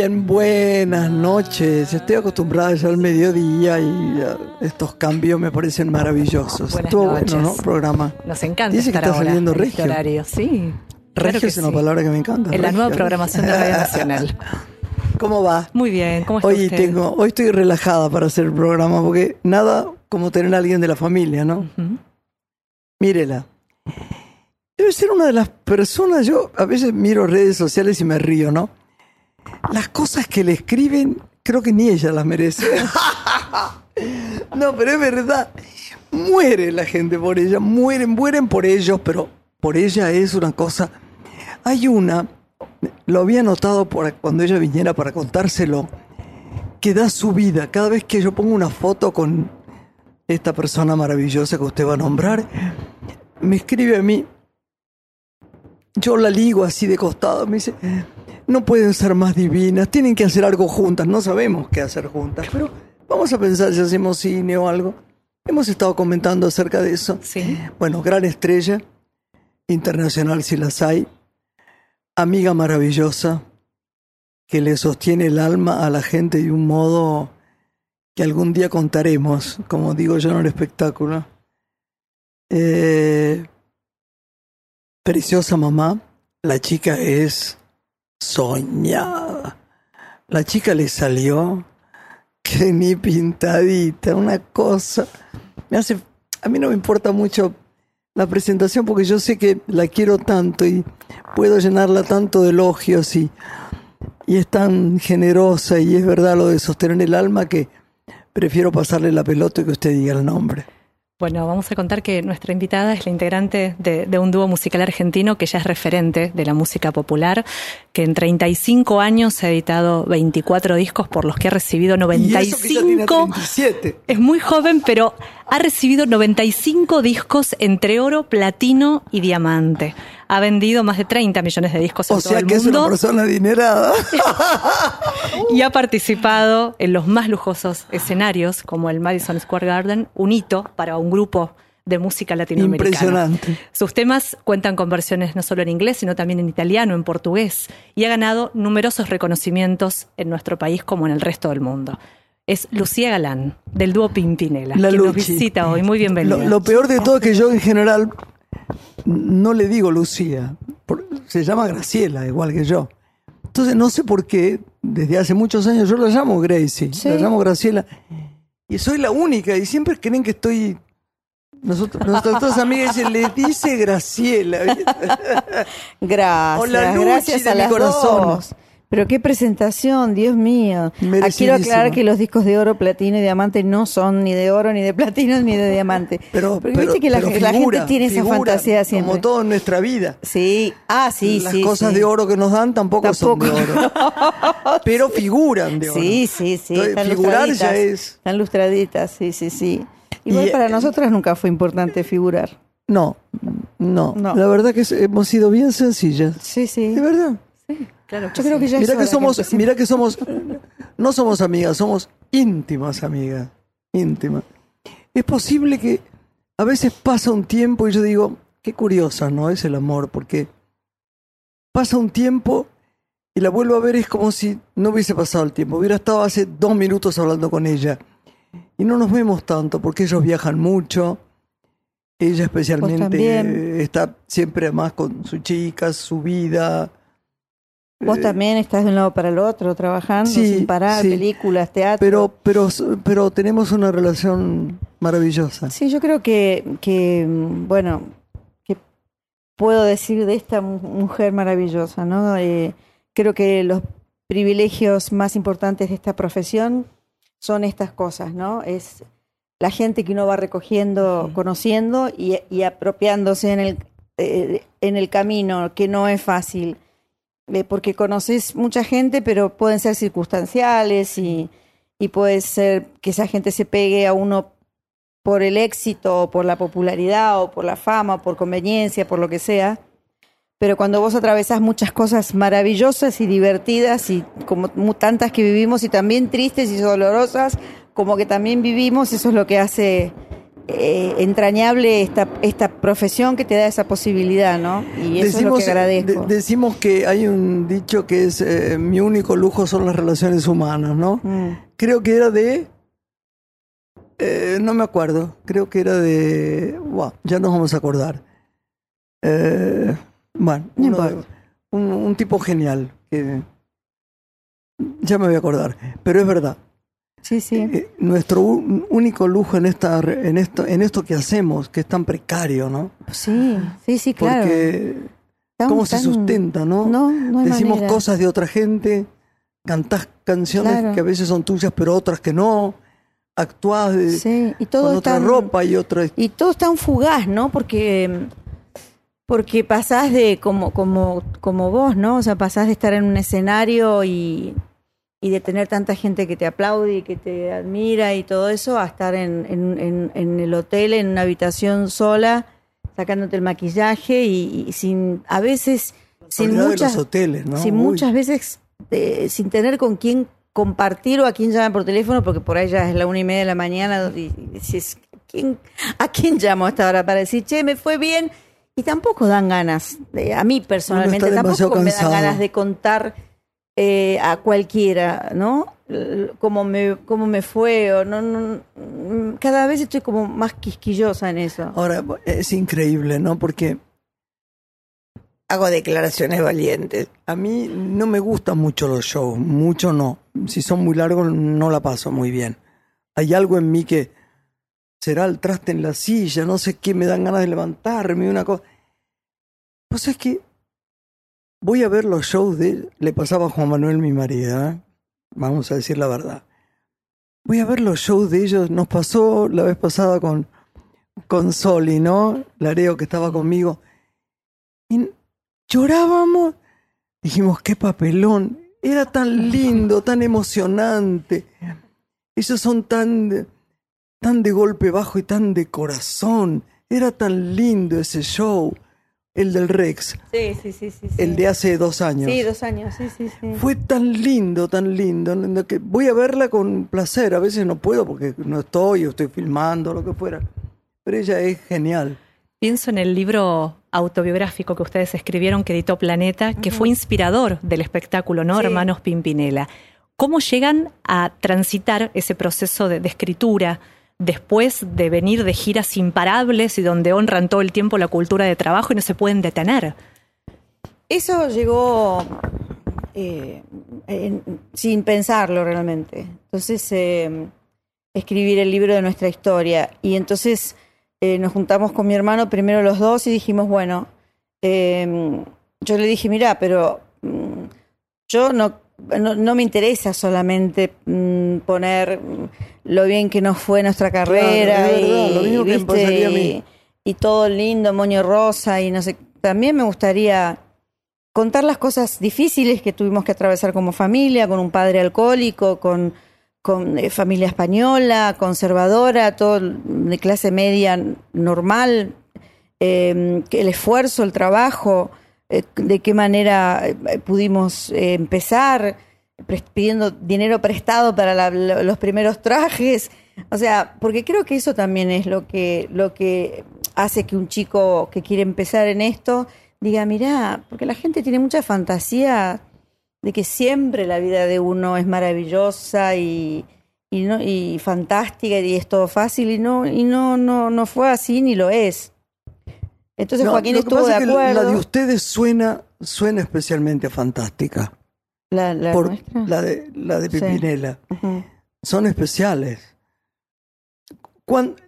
Bien, buenas noches. Estoy acostumbrada ya al mediodía y estos cambios me parecen maravillosos. Buenas Estuvo noches. bueno, ¿no? Programa. Nos encanta Dice que estar está ahora saliendo en este regio. horario. Sí. Regio que es una sí. palabra que me encanta. En la nueva programación de Radio Nacional. ¿Cómo va? Muy bien, ¿cómo está Hoy usted? tengo, hoy estoy relajada para hacer el programa porque nada como tener a alguien de la familia, ¿no? Mírela. Debe ser una de las personas, yo a veces miro redes sociales y me río, ¿no? Las cosas que le escriben, creo que ni ella las merece. no, pero es verdad. Muere la gente por ella, mueren, mueren por ellos, pero por ella es una cosa. Hay una, lo había notado por cuando ella viniera para contárselo, que da su vida. Cada vez que yo pongo una foto con esta persona maravillosa que usted va a nombrar, me escribe a mí, yo la ligo así de costado, me dice, no pueden ser más divinas, tienen que hacer algo juntas, no sabemos qué hacer juntas, pero vamos a pensar si hacemos cine o algo. Hemos estado comentando acerca de eso. Sí. Bueno, gran estrella, internacional si las hay, amiga maravillosa, que le sostiene el alma a la gente de un modo que algún día contaremos, como digo yo en el espectáculo. Eh, preciosa mamá, la chica es soñada. La chica le salió que ni pintadita, una cosa. Me hace, a mí no me importa mucho la presentación porque yo sé que la quiero tanto y puedo llenarla tanto de elogios y, y es tan generosa y es verdad lo de sostener el alma que prefiero pasarle la pelota y que usted diga el nombre. Bueno, vamos a contar que nuestra invitada es la integrante de, de un dúo musical argentino que ya es referente de la música popular, que en 35 años ha editado 24 discos por los que ha recibido Y eso que ya tiene 95 37. Es muy joven, pero ha recibido 95 discos entre oro, platino y diamante. Ha vendido más de 30 millones de discos en O todo sea el que es una mundo persona adinerada. y ha participado en los más lujosos escenarios, como el Madison Square Garden, un hito para un grupo de música latinoamericana. Impresionante. Sus temas cuentan con versiones no solo en inglés, sino también en italiano, en portugués, y ha ganado numerosos reconocimientos en nuestro país como en el resto del mundo. Es Lucía Galán, del dúo Pimpinela, La nos Luchi. visita hoy. Muy bienvenida. Lo, lo peor de todo es que yo en general no le digo Lucía. se llama Graciela, igual que yo. Entonces no sé por qué, desde hace muchos años yo la llamo Gracie, la llamo Graciela. Y soy la única, y siempre creen que estoy... Nosotros, nuestras dos amigas dicen, le dice Graciela. Gracias, Hola, Luchi gracias a mi las corazón. dos. Pero qué presentación, Dios mío. Ah, Quiero aclarar que los discos de oro, platino y diamante no son ni de oro, ni de platino, ni de diamante. Pero, Porque pero- viste que la, pero la figura, gente tiene esa fantasía siempre. Como todo en nuestra vida. Sí, ah, sí, Las sí. cosas sí. de oro que nos dan tampoco, son de Tampoco. oro. Pero figuran de oro. Sí, sí, sí. Entonces, están figurar ya es. Están lustraditas, sí, sí, sí. Igual Y, para eh, nosotras nunca fue importante figurar. No, no, No. La verdad que hemos sido bien sencillas. Sí, sí. De verdad. Claro Yo creo que ya es Mira que somos, empecemos. mira que somos, no somos amigas, somos íntimas amigas, íntimas. Es posible que a veces pasa un tiempo y yo digo, qué curiosa, ¿no? Es el amor, porque pasa un tiempo y la vuelvo a ver es como si no hubiese pasado el tiempo. Hubiera estado hace dos minutos hablando con ella. Y no nos vemos tanto porque ellos viajan mucho. Ella especialmente está siempre más con sus chicas, su vida. Vos también estás de un lado para el otro, trabajando Sí, sin parar, sí. películas, teatro. Pero, pero, pero tenemos una relación maravillosa. Sí, yo creo que, que bueno, que puedo decir de esta mu- mujer maravillosa, ¿no? Eh, creo que los privilegios más importantes de esta profesión son estas cosas, ¿no? Es la gente que uno va recogiendo, conociendo y, y apropiándose en el, eh, en el camino, que no es fácil, eh, porque conoces mucha gente, pero pueden ser circunstanciales y, y puede ser que esa gente se pegue a uno por el éxito, o por la popularidad, o por la fama, o por conveniencia, por lo que sea. Pero cuando vos atravesás muchas cosas maravillosas y divertidas, y como tantas que vivimos, y también tristes y dolorosas, como que también vivimos, eso es lo que hace eh, entrañable esta, esta profesión que te da esa posibilidad, ¿no? Y eso es lo que agradezco. de- decimos que hay un dicho que es eh, mi único lujo son las relaciones humanas, ¿no? Mm. Creo que era de. eh, no me acuerdo. Creo que era de. Buah, ya nos vamos a acordar. Eh, bueno, uno de- un, un tipo genial. Que, ya me voy a acordar. Pero es verdad. Sí, sí. Eh, nuestro u- único lujo en esta en esto en esto que hacemos que es tan precario no Sí, sí, sí, claro. porque Tan- cómo se sustenta no No, no hay decimos manera. cosas de otra gente cantás canciones Claro. que a veces son tuyas pero otras que no actuás de- Sí, y todo con otra tan- ropa y otra Y todo es tan fugaz, ¿no? Porque porque pasás de como como como vos, ¿no? O sea, pasás de estar en un escenario y y de tener tanta gente que te aplaude y que te admira y todo eso, a estar en, en, en- en el hotel, en una habitación sola, sacándote el maquillaje y, y sin, a veces, sin muchas, los hoteles no sin Uy, muchas veces, eh, sin tener con quién compartir o a quién llamar por teléfono, porque por ahí ya es la una y media de la mañana y, ¿quién, ¿a quién llamo a esta hora para decir, che, me fue bien? Y tampoco dan ganas, de- a mí personalmente, tampoco me dan ganas de contar eh, a cualquiera, ¿no? Cómo me, cómo me fue, o no, cada vez estoy como más quisquillosa en eso. ahora es increíble no porque hago declaraciones valientes a mí no me gustan mucho los shows mucho no si son muy largos no la paso muy bien hay algo en mí que será el traste en la silla, no sé qué, me dan ganas de levantarme, una cosa. Pues es que voy a ver los shows de... Le pasaba a Juan Manuel, mi marido, ¿eh? vamos a decir la verdad. Voy a ver los shows de ellos, nos pasó la vez pasada con, con Soli, ¿no? Lareo que estaba conmigo. Y llorábamos, dijimos, qué papelón, era tan lindo, tan emocionante. Ellos son tan tan de golpe bajo y tan de corazón. Era tan lindo ese show, el del Rex, Sí, sí, sí, sí. sí. el de hace dos años. Sí, dos años, sí, sí, sí. Fue tan lindo, tan lindo, lindo, que voy a verla con placer. A veces no puedo porque no estoy, o estoy filmando, lo que fuera. Pero ella es genial. Pienso en el libro autobiográfico que ustedes escribieron que editó Planeta, que fue inspirador del espectáculo, ¿no? Sí. Hermanos Pimpinela. ¿Cómo llegan a transitar ese proceso de, de escritura después de venir de giras imparables y donde honran todo el tiempo la cultura de trabajo y no se pueden detener? Eso llegó eh, sin pensarlo realmente. Entonces, eh, escribir el libro de nuestra historia. Y entonces eh, nos juntamos con mi hermano, primero los dos, y dijimos, bueno, eh, yo le dije, mira, pero mm, yo no, no, no me interesa solamente mm, poner lo bien que nos fue nuestra carrera verdad, y, lo mismo que me ¿viste? pasaría a mí. y- y todo lindo, moño rosa y no sé. También me gustaría contar las cosas difíciles que tuvimos que atravesar como familia, con un padre alcohólico, con, con eh, familia española, conservadora, todo de clase media normal, eh, el esfuerzo, el trabajo, de qué manera eh, pudimos eh, empezar pidiendo dinero prestado para la- lo- los primeros trajes. O sea, porque creo que eso también es lo que, lo que hace que un chico que quiere empezar en esto diga, mirá, porque la gente tiene mucha fantasía de que siempre la vida de uno es maravillosa y, y, no, y fantástica y es todo fácil y no, y no, no, no fue así ni lo es. Entonces No, Joaquín lo que estuvo de pasa es que acuerdo. La de ustedes suena, suena especialmente fantástica. La, la por nuestra. la de, la de Sí. Pipinela. Son especiales.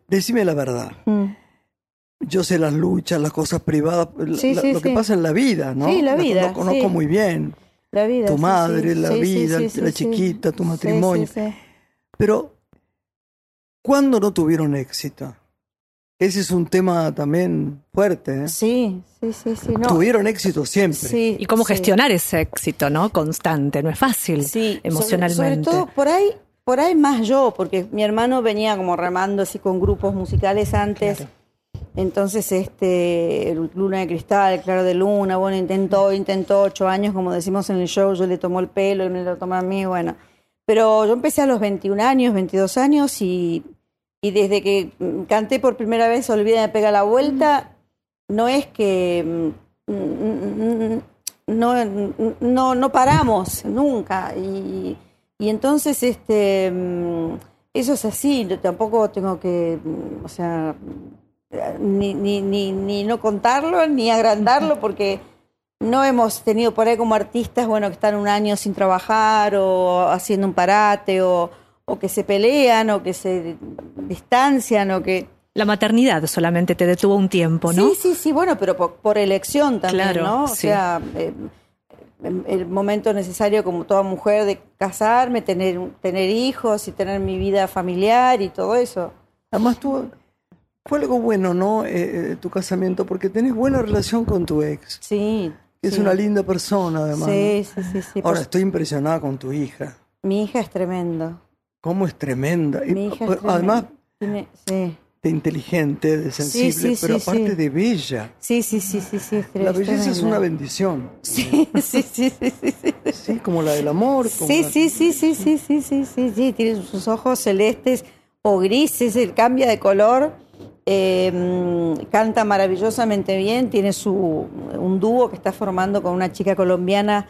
Decime la verdad. Mm. Yo sé las luchas, las cosas privadas, la- Sí, la- sí, lo que pasa en la vida, ¿no? Sí, la vida, Lo conozco muy bien. La vida. Tu madre, la vida, la chiquita, tu Sí, matrimonio. sí, sí. Pero, ¿cuándo no tuvieron éxito? Ese es un tema también fuerte. ¿eh? Sí, sí, sí, sí. No. Tuvieron éxito siempre. Sí, Y cómo sí. gestionar ese éxito, ¿no? Constante, no es fácil Sí, emocionalmente. Sobre, todo por ahí, por ahí más yo, porque mi hermano venía como remando así con grupos musicales antes. Entonces, este, Luna de Cristal, Claro de Luna, bueno, intentó, intentó ocho años, como decimos en el show, yo le tomó el pelo, él me lo tomó a mí, bueno. Pero yo empecé a los 21 años, 22 años y, y desde que canté por primera vez Olvida de pegar la vuelta, no es que mm, no, no, no paramos nunca. Y, y entonces, este, mm, eso es así, tampoco tengo que, mm, o sea, ni, ni, ni, ni no contarlo, ni agrandarlo, porque no hemos tenido por ahí como artistas, bueno, que están un año sin trabajar o haciendo un parate o, o que se pelean o que se distancian o que... La maternidad solamente te detuvo un tiempo, ¿no? Sí, sí, sí, bueno, pero por, elección también, ¿no? O sea, eh, el momento necesario como toda mujer de casarme, tener, tener hijos y tener mi vida familiar y todo eso. Además, tú, fue algo bueno, ¿no? Eh, eh, tu casamiento, porque tenés buena relación con tu ex. Sí. Es una linda persona, además. Sí, sí, sí. sí Ahora, estoy impresionada con tu hija. Mi hija es tremenda. ¿Cómo es tremenda? Además, de inteligente, de sensible, pero aparte de bella. Sí, sí, sí, sí, sí. La belleza es una bendición. Sí, sí, sí, sí, sí. Sí, como la del amor. Sí, sí, sí, sí, sí, sí, sí, sí, sí. Tiene sus ojos celestes o grises, él cambia de color. Canta maravillosamente bien, tiene su, un dúo que está formando con una chica colombiana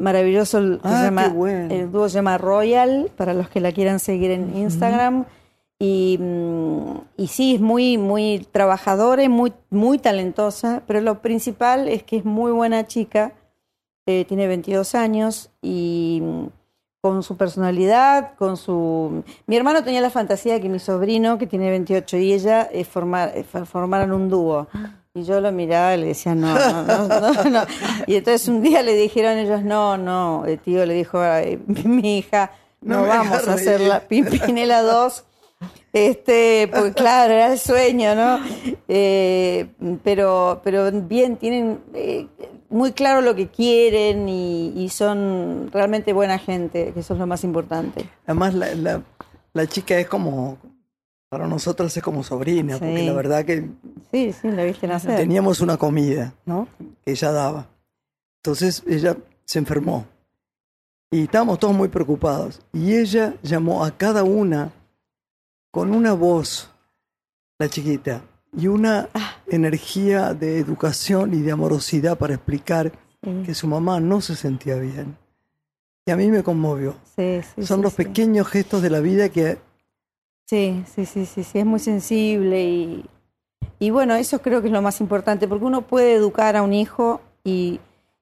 maravilloso, ah, llama, el dúo se llama Royal, para los que la quieran seguir en Instagram. Y, mm, y, sí, es muy, muy trabajadora y muy, muy talentosa, pero lo principal es que es muy buena chica, eh, tiene 22 años y mm, con su personalidad, con su... Mi hermano tenía la fantasía de que mi sobrino, que tiene 28, y ella eh, formar, eh, formaran un dúo. Y yo lo miraba y le decía, no, no, no, no, Y entonces un día le dijeron ellos, no, no, el tío le dijo a mi hija, no, vamos a hacer la Pimpinela 2 este, pues claro, era el sueño, ¿no? Eh, pero, pero bien, tienen eh, muy claro lo que quieren y, son realmente buena gente, que eso es lo más importante. Además, la, la, chica es como, para nosotros es como sobrina, porque la verdad que... Sí, sí, la viste nacer. Teníamos una comida, ¿no? Que ella daba. Entonces ella se enfermó. Y estábamos todos muy preocupados. Y ella llamó a cada una con una voz, la chiquita, y una ah. energía de educación y de amorosidad para explicar que su mamá no se sentía bien. Y a mí me conmovió. Son los pequeños gestos de la vida que... Sí, sí, sí, sí, sí, es muy sensible y, y bueno, eso creo que es lo más importante, porque uno puede educar a un hijo y,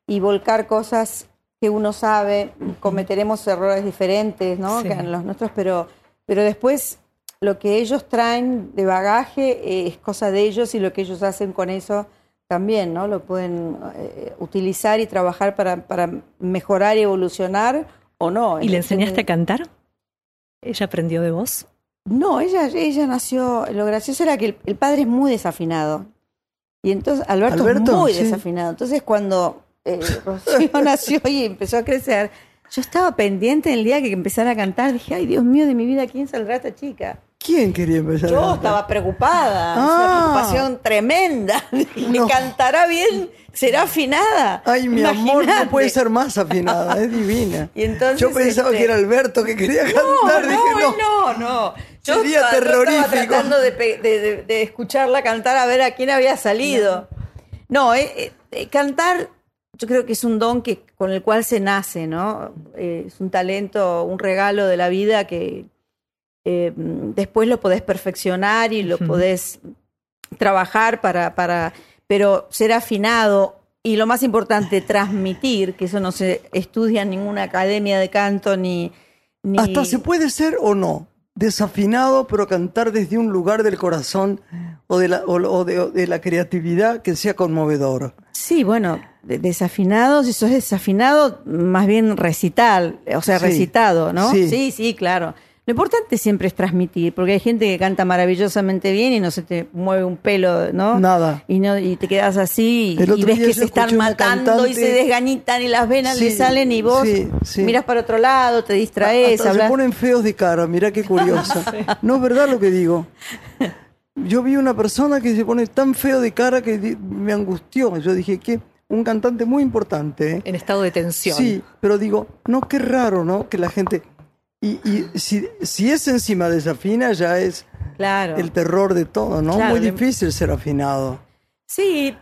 y volcar cosas que uno sabe, cometeremos errores diferentes, ¿no? Que los nuestros, pero, pero después lo que ellos traen de bagaje eh, es cosa de ellos y lo que ellos hacen con eso también, ¿no? Lo pueden eh, utilizar y trabajar para, para, mejorar y evolucionar o no. ¿Y le enseñaste a cantar? ¿Ella aprendió de voz? No, ella, ella nació, lo gracioso era que el, padre es muy desafinado. Y entonces Alberto, es muy desafinado. Entonces cuando eh, Rocío nació y empezó a crecer, yo estaba pendiente el día que empezara a cantar. Dije, ay Dios mío de mi vida, ¿quién saldrá esta chica? ¿Quién quería empezar? Yo estaba preocupada, una ah. preocupación tremenda. ¿Me cantará bien? ¿Será afinada? Ay, mi amor, no puede ser más afinada, es divina. Y entonces, Yo pensaba este, que era Alberto que quería cantar. No, Dije, no, no, no. Yo Sería estaba, terrorífico. estaba tratando de, escucharla cantar a ver a quién había salido. No, eh, eh, eh, cantar yo creo que es un don que, con el cual se nace, ¿no? es un talento, un regalo de la vida que, después lo podés perfeccionar y lo podés trabajar para, para, pero ser afinado y lo más importante, transmitir, que eso no se estudia en ninguna academia de canto ni... Hasta se puede ser o no desafinado, pero cantar desde un lugar del corazón o de la, o, de, la creatividad que sea conmovedor. Sí, bueno, desafinado, si sos desafinado, más bien recital, o sea, recitado, ¿no? Sí. sí, claro. Lo importante siempre es transmitir, porque hay gente que canta maravillosamente bien y no se te mueve un pelo, ¿no? Nada. Y, no, y te quedas así y, El otro y ves que se están matando y se desgañitan y las venas Sí, le salen y vos sí, sí. miras para otro lado, te distraes, Hasta se hablas. ponen feos de cara, mirá qué curiosa. No es verdad lo que digo. Yo vi una persona que se pone tan feo de cara que me angustió. Yo dije que un cantante muy importante. ¿eh? En estado de tensión. Sí, pero digo, no, qué raro, ¿no? Que la gente... Y, y si, si es encima desafina, ya es Claro. el terror de todo, ¿no? Claro, muy difícil ser afinado. Sí,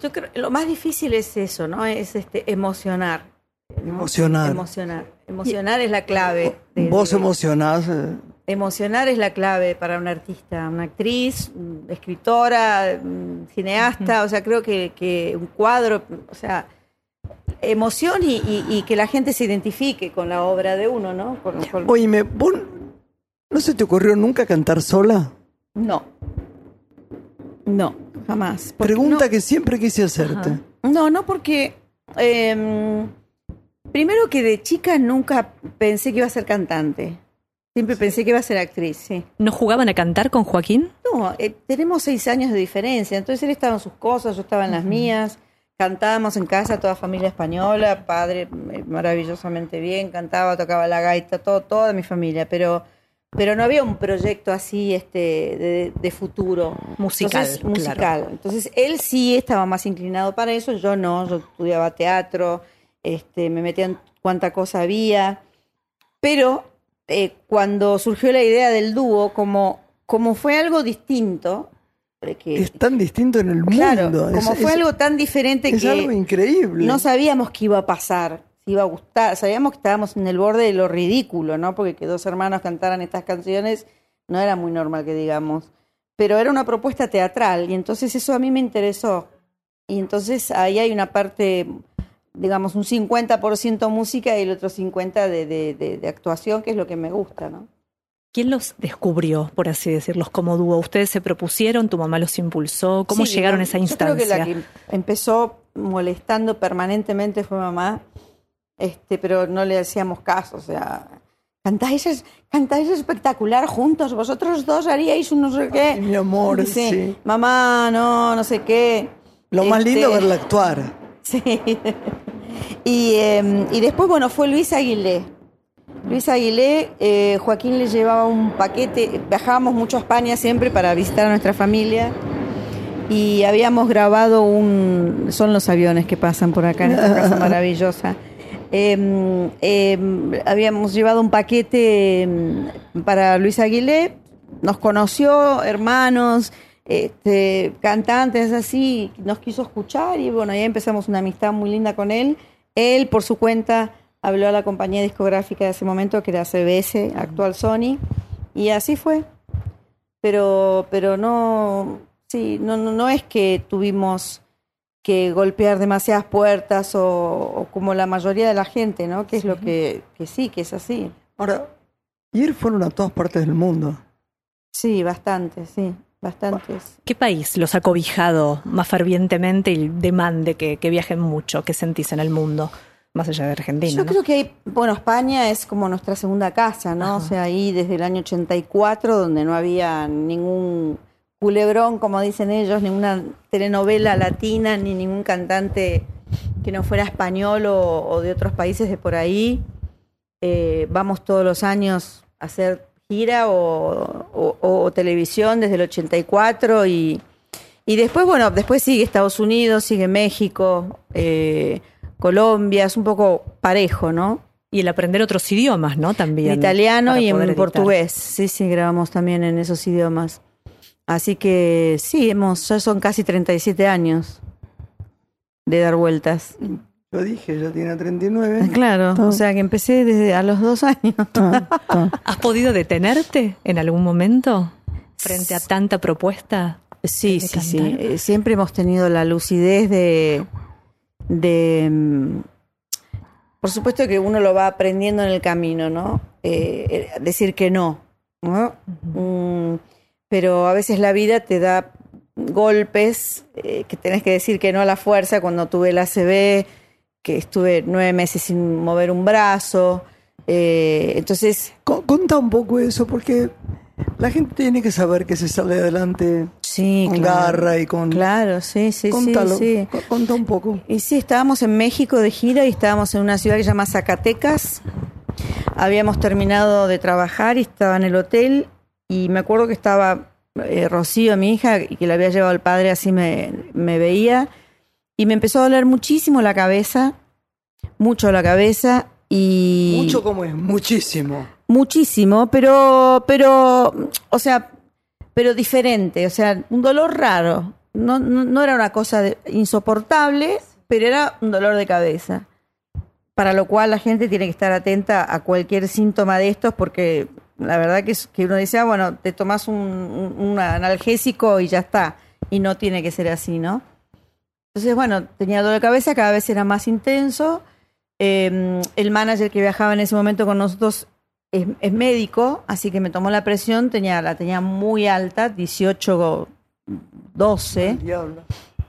yo creo lo más difícil es eso, ¿no? Es este emocionar. ¿no? Emocionar. Emocionar. Emocionar es la clave. de- Vos de- emocionás. eh, Emocionar es la clave para una artista, una actriz, escritora, mm, cineasta, o sea, creo que, que un cuadro, o sea, emoción y, y- y que la gente se identifique con la obra de uno, ¿no? Con- con- Oíme, ¿vos no se te ocurrió nunca cantar sola? No. No, jamás. Porque Pregunta no- que siempre quise hacerte. No, no, porque em, primero que de chica nunca pensé que iba a ser cantante. Siempre pensé que iba a ser actriz, sí. ¿No jugaban a cantar con Joaquín? No, eh, tenemos seis años de diferencia, entonces él estaba en sus cosas, yo estaba en las mías. Cantábamos en casa, toda familia española, padre eh, maravillosamente bien, cantaba, tocaba la gaita, todo, toda mi familia, pero, pero no había un proyecto así este, de, de futuro. Musical, Entonces, claro. musical. Entonces, él sí estaba más inclinado para eso, yo no, yo estudiaba teatro, este, me metía en cuánta cosa había, pero eh, cuando surgió la idea del dúo, como, como fue algo distinto, que, Es tan distinto en el claro, mundo. es- como fue es- algo tan diferente es que algo increíble. no sabíamos qué iba a pasar, si iba a gustar, sabíamos que estábamos en el borde de lo ridículo, ¿no? Porque que dos hermanos cantaran estas canciones no era muy normal que digamos, pero era una propuesta teatral y entonces eso a mí me interesó. Y entonces ahí hay una parte, digamos, un 50% música y el otro 50% de, de, de- de actuación, que es lo que me gusta, ¿no? ¿Quién los descubrió, por así decirlos, como dúo? ¿Ustedes se propusieron? ¿Tu mamá los impulsó? ¿Cómo Sí, llegaron a esa Yo creo que instancia? la que empezó molestando permanentemente fue mamá, este, pero no le hacíamos caso, o sea, cantáis, es- cantáis espectacular juntos, vosotros dos haríais un no sé qué. Ay, mi amor, sí. Mamá, no, no sé qué. Lo más Este, lindo es verla actuar. Sí. Y, eh, y después, bueno, fue Luis Aguilé. Luis Aguilé, eh, Joaquín le llevaba un paquete, viajábamos mucho a España siempre para visitar a nuestra familia y habíamos grabado un... Son los aviones que pasan por acá en esta casa maravillosa. Eh, eh, habíamos llevado un paquete mm, para Luis Aguilé, nos conoció, hermanos, este, cantantes así, nos quiso escuchar y bueno, ya empezamos una amistad muy linda con él. Él, por su cuenta, habló a la compañía discográfica de ese momento, que era CBS, actual Sony, y así fue. Pero, pero no, sí, no, no, no es que tuvimos que golpear demasiadas puertas o, o como la mayoría de la gente, ¿no? Que es lo que, que sí, que es así. Ahora, ir fueron a todas partes del mundo. Sí, bastante, sí, bastantes. ¿Qué país los ha cobijado más fervientemente y demande que, que viajen mucho? ¿Qué sentís en el mundo? Más allá de Argentina. Yo ¿no? creo que hay, bueno, España es como nuestra segunda casa, ¿no? O sea, ahí desde el año 84, donde no había ningún culebrón, como dicen ellos, ninguna telenovela latina, ni ningún cantante que no fuera español o, o de otros países de por ahí. Eh, vamos todos los años a hacer gira o, o- o televisión desde el 84 y, y después, bueno, después sigue Estados Unidos, sigue México, eh, Colombia, es un poco parejo, ¿no? Y el aprender otros idiomas, ¿no? También. En italiano y en editar. portugués. Sí, sí, grabamos también en esos idiomas. Así que sí, hemos, ya son casi 37 años de dar vueltas. Yo dije, ya tiene 39. Claro, o sea que empecé desde a los dos años. Ah, ah. ¿Has podido detenerte en algún momento frente a tanta propuesta? Sí, sí, sí. cantar? Eh, Siempre hemos tenido la lucidez de, de mm, por supuesto que uno lo va aprendiendo en el camino, ¿no? Eh, eh, decir que no, ¿no? Mm, pero a veces la vida te da golpes eh, que tenés que decir que no a la fuerza. Cuando tuve el ACV, que estuve nueve meses sin mover un brazo, eh, entonces ¿Cómo, Conta un poco eso, porque la gente tiene que saber que se sale adelante Sí, con claro. garra y con... Claro, sí, sí, Contalo, sí, sí. un poco. Y sí, estábamos en México de gira y estábamos en una ciudad que se llama Zacatecas. Habíamos terminado de trabajar y estaba en el hotel y me acuerdo que estaba eh, Rocío, mi hija, y que la había llevado el padre, así me, me veía. Y me empezó a doler muchísimo la cabeza, mucho la cabeza y... Mucho como es, muchísimo. Muchísimo, pero, pero, o sea, pero diferente, o sea, un dolor raro. No, no, era una cosa de- insoportable, pero era un dolor de cabeza. Para lo cual la gente tiene que estar atenta a cualquier síntoma de estos, porque la verdad que, es, que uno dice, ah, bueno, te tomas un, analgésico y ya está. Y no tiene que ser así, ¿no? Entonces, bueno, tenía dolor de cabeza, cada vez era más intenso. Eh, el manager que viajaba en ese momento con nosotros es, es médico, así que me tomó la presión, tenía, la tenía muy alta, 18, 12, Diablo.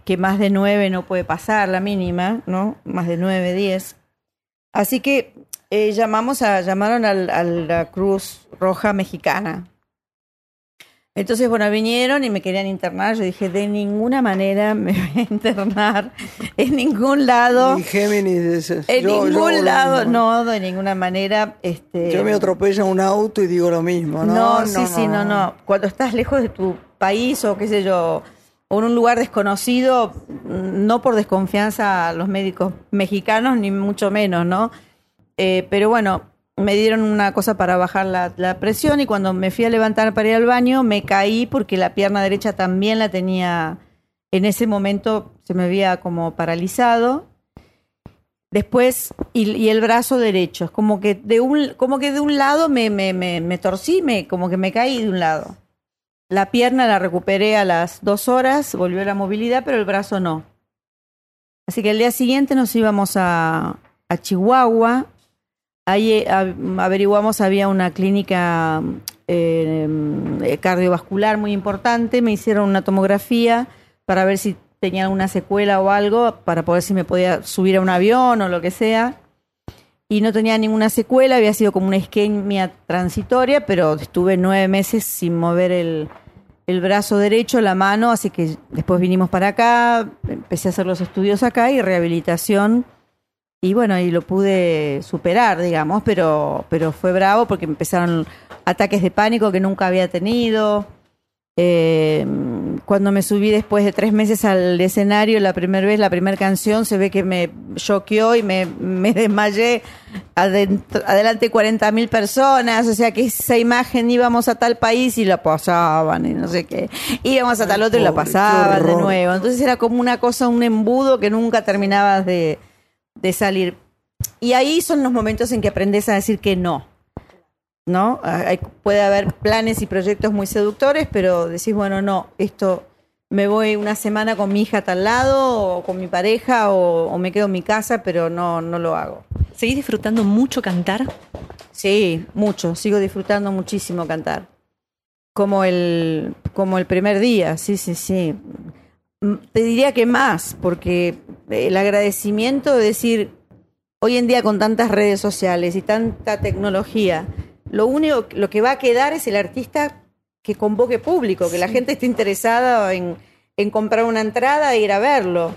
que más de 9 no puede pasar, la mínima, ¿no? Más de 9, 10. Así que eh, llamamos a, llamaron al- a la Cruz Roja Mexicana. Entonces, bueno, vinieron y me querían internar. Yo dije, de ninguna manera me voy a internar en ningún lado. Y Géminis dices, En yo- ningún lado, no, de ninguna manera. Este, Yo me atropella un auto y digo lo mismo. No, no, no, sí, sí, no, no. Cuando estás lejos de tu país o qué sé yo, o en un lugar desconocido, no por desconfianza a los médicos mexicanos, ni mucho menos, ¿no? Eh, pero bueno, me dieron una cosa para bajar la, presión y cuando me fui a levantar para ir al baño, me caí porque la pierna derecha también la tenía, en ese momento se me había como paralizado. Después, y, el brazo derecho, como que de un, como que de un lado me, me, me, me torcí, me, como que me caí de un lado. La pierna la recuperé a las dos horas, volvió la movilidad, pero el brazo no. Así que el día siguiente nos íbamos a, a Chihuahua. Ahí eh, averiguamos, había una clínica eh, eh, cardiovascular muy importante. Me hicieron una tomografía para ver si tenía alguna secuela o algo, para poder si me podía subir a un avión o lo que sea. Y no tenía ninguna secuela, había sido como una isquemia transitoria, pero estuve nueve meses sin mover el, el brazo derecho, la mano, así que después vinimos para acá, empecé a hacer los estudios acá y rehabilitación. Y bueno, y lo pude superar, digamos, pero, pero fue bravo porque empezaron ataques de pánico que nunca había tenido. Eh, cuando me subí después de tres meses al escenario, la primera vez, la primera canción, se ve que me choqueó y me, me desmayé adentro- adelante 40 mil personas, o sea que esa imagen íbamos a tal país y la pasaban y no sé qué, íbamos a tal otro y la pasaban de nuevo, entonces era como una cosa, un embudo que nunca terminabas de, de salir. Y ahí son los momentos en que aprendes a decir que no. ¿no? Hay- puede haber planes y proyectos muy seductores, pero decís, bueno, no, esto me voy una semana con mi hija a tal lado, o con mi pareja, o, o me quedo en mi casa, pero no, no lo hago. ¿Seguís disfrutando mucho cantar? Sí, mucho, sigo disfrutando muchísimo cantar. Como el, como el primer día, sí, sí, sí. Te diría que más, porque el agradecimiento de decir, hoy en día con tantas redes sociales y tanta tecnología, lo único, lo que va a quedar es el artista que convoque público, que la gente esté interesada en, en comprar una entrada e ir a verlo.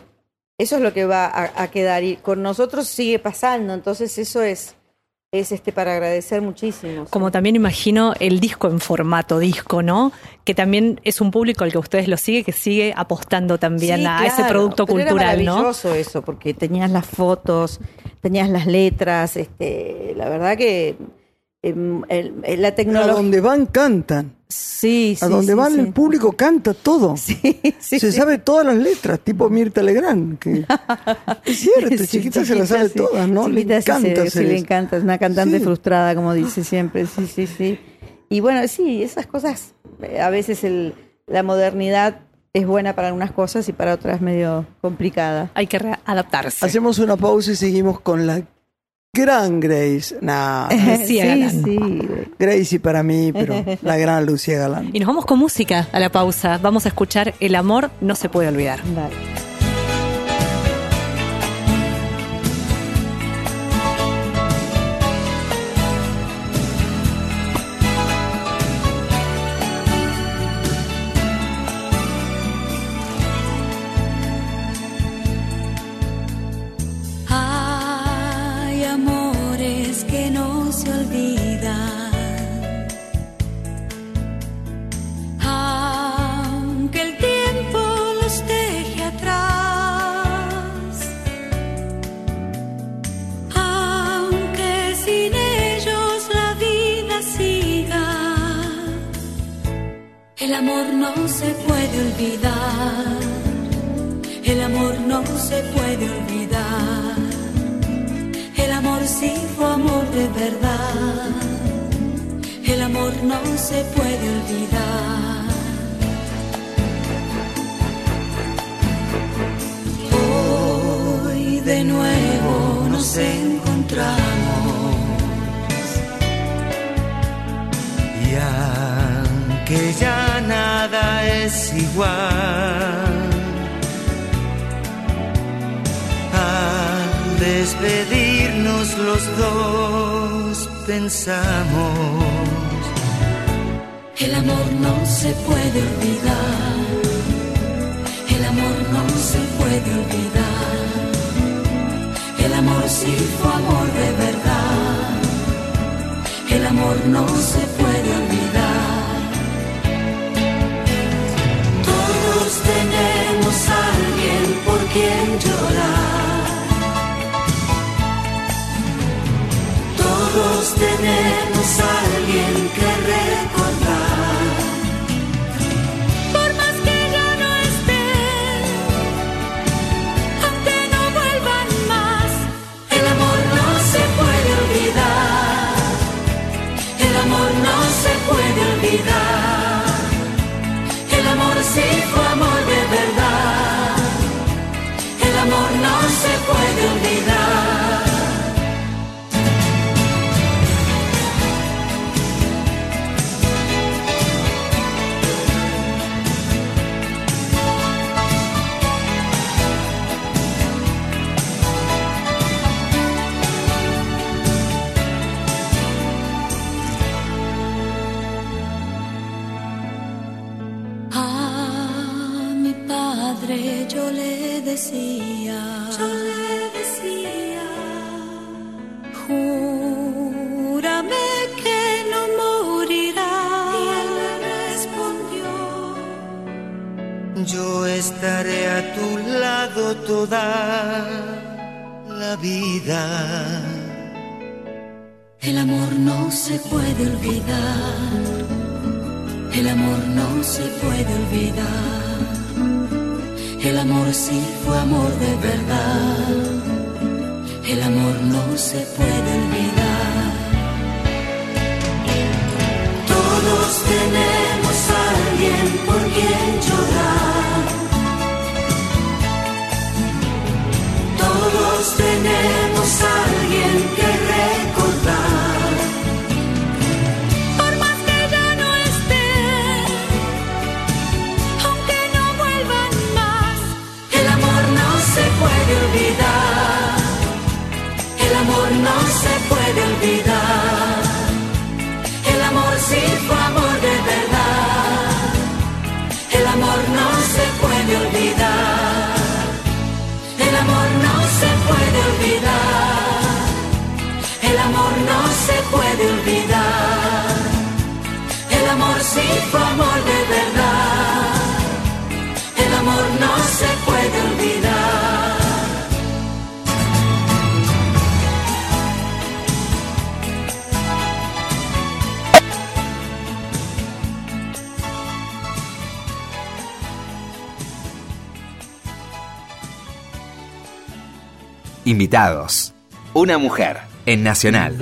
Eso es lo que va a, a quedar y con nosotros sigue pasando, entonces eso es, es este para agradecer muchísimo. sí. Como también imagino el disco en formato disco, ¿no? Que también es un público al que ustedes lo sigue, que sigue apostando también Sí, a ese producto pero era cultural, ¿no? maravilloso eso, porque tenías las fotos, tenías las letras, este, la verdad que el- el- la A tecnología. donde van cantan. Sí, sí. A donde sí, van sí. el público canta todo. Sí, sí, se sí. sabe todas las letras, tipo Mirta Legrand. Que... es cierto, Sí, chiquita, se las sabe sí. todas, ¿no? Chiquita le encanta sí, le encanta, es una cantante Sí. frustrada, como dice siempre, sí, sí, sí. Y bueno, sí, esas cosas, eh, a veces el, la modernidad es buena para algunas cosas y para otras medio complicada. Hay que adaptarse. Hacemos una pausa y seguimos con la gran Grace. Nah, Lucía sí, Galán. sí. Gracie para mí, pero la gran Lucía Galán. Y nos vamos con música a la pausa. Vamos a escuchar El amor no se puede olvidar. Dale. todos tenemos Invitados. Una mujer en Nacional.